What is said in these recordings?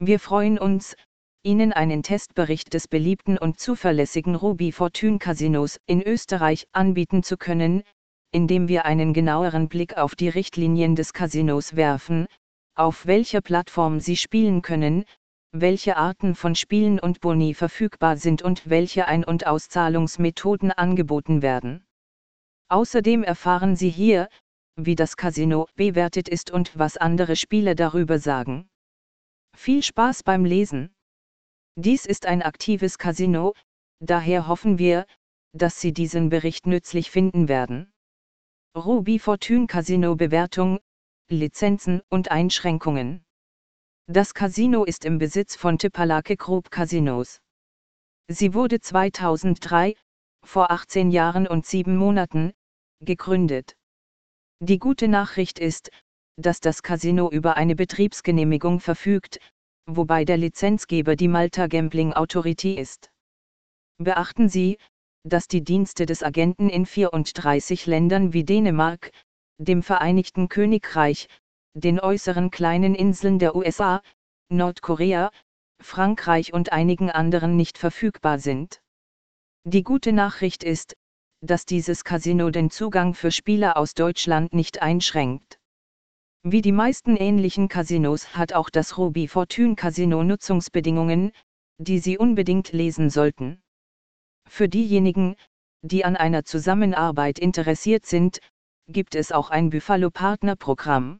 Wir freuen uns, Ihnen einen Testbericht des beliebten und zuverlässigen Ruby Fortune Casinos in Österreich anbieten zu können, indem wir einen genaueren Blick auf die Richtlinien des Casinos werfen, auf welcher Plattform Sie spielen können, welche Arten von Spielen und Boni verfügbar sind und welche Ein- und Auszahlungsmethoden angeboten werden. Außerdem erfahren Sie hier, wie das Casino bewertet ist und was andere Spieler darüber sagen. Viel Spaß beim Lesen! Dies ist ein aktives Casino, daher hoffen wir, dass Sie diesen Bericht nützlich finden werden. Ruby Fortune Casino Bewertung, Lizenzen und Einschränkungen. Das Casino ist im Besitz von Tipalake Group Casinos. Sie wurde 2003, vor 18 Jahren und 7 Monaten, gegründet. Die gute Nachricht ist, dass das Casino über eine Betriebsgenehmigung verfügt, wobei der Lizenzgeber die Malta Gambling Authority ist. Beachten Sie, dass die Dienste des Agenten in 34 Ländern wie Dänemark, dem Vereinigten Königreich, den äußeren kleinen Inseln der USA, Nordkorea, Frankreich und einigen anderen nicht verfügbar sind. Die gute Nachricht ist, dass dieses Casino den Zugang für Spieler aus Deutschland nicht einschränkt. Wie die meisten ähnlichen Casinos hat auch das Ruby Fortune Casino Nutzungsbedingungen, die Sie unbedingt lesen sollten. Für diejenigen, die an einer Zusammenarbeit interessiert sind, gibt es auch ein Buffalo Partner Programm.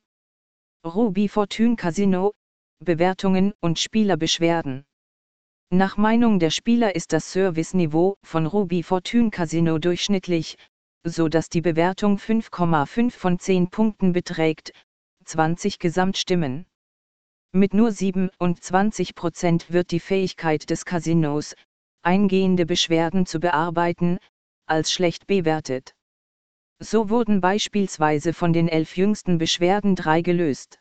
Ruby Fortune Casino, Bewertungen und Spielerbeschwerden. Nach Meinung der Spieler ist das Serviceniveau von Ruby Fortune Casino durchschnittlich, so dass die Bewertung 5,5 von 10 Punkten beträgt, 20 Gesamtstimmen. Mit nur 27 Prozent wird die Fähigkeit des Casinos, eingehende Beschwerden zu bearbeiten, als schlecht bewertet. So wurden beispielsweise von den elf jüngsten Beschwerden drei gelöst.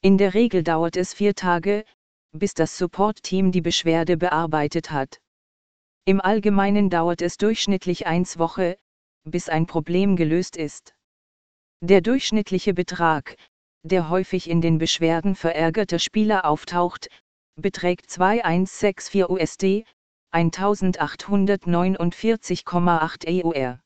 In der Regel dauert es vier Tage, bis das Support-Team die Beschwerde bearbeitet hat. Im Allgemeinen dauert es durchschnittlich eins Woche, bis ein Problem gelöst ist. Der durchschnittliche Betrag, der häufig in den Beschwerden verärgerter Spieler auftaucht, beträgt 2164 USD, 1849,8 EUR.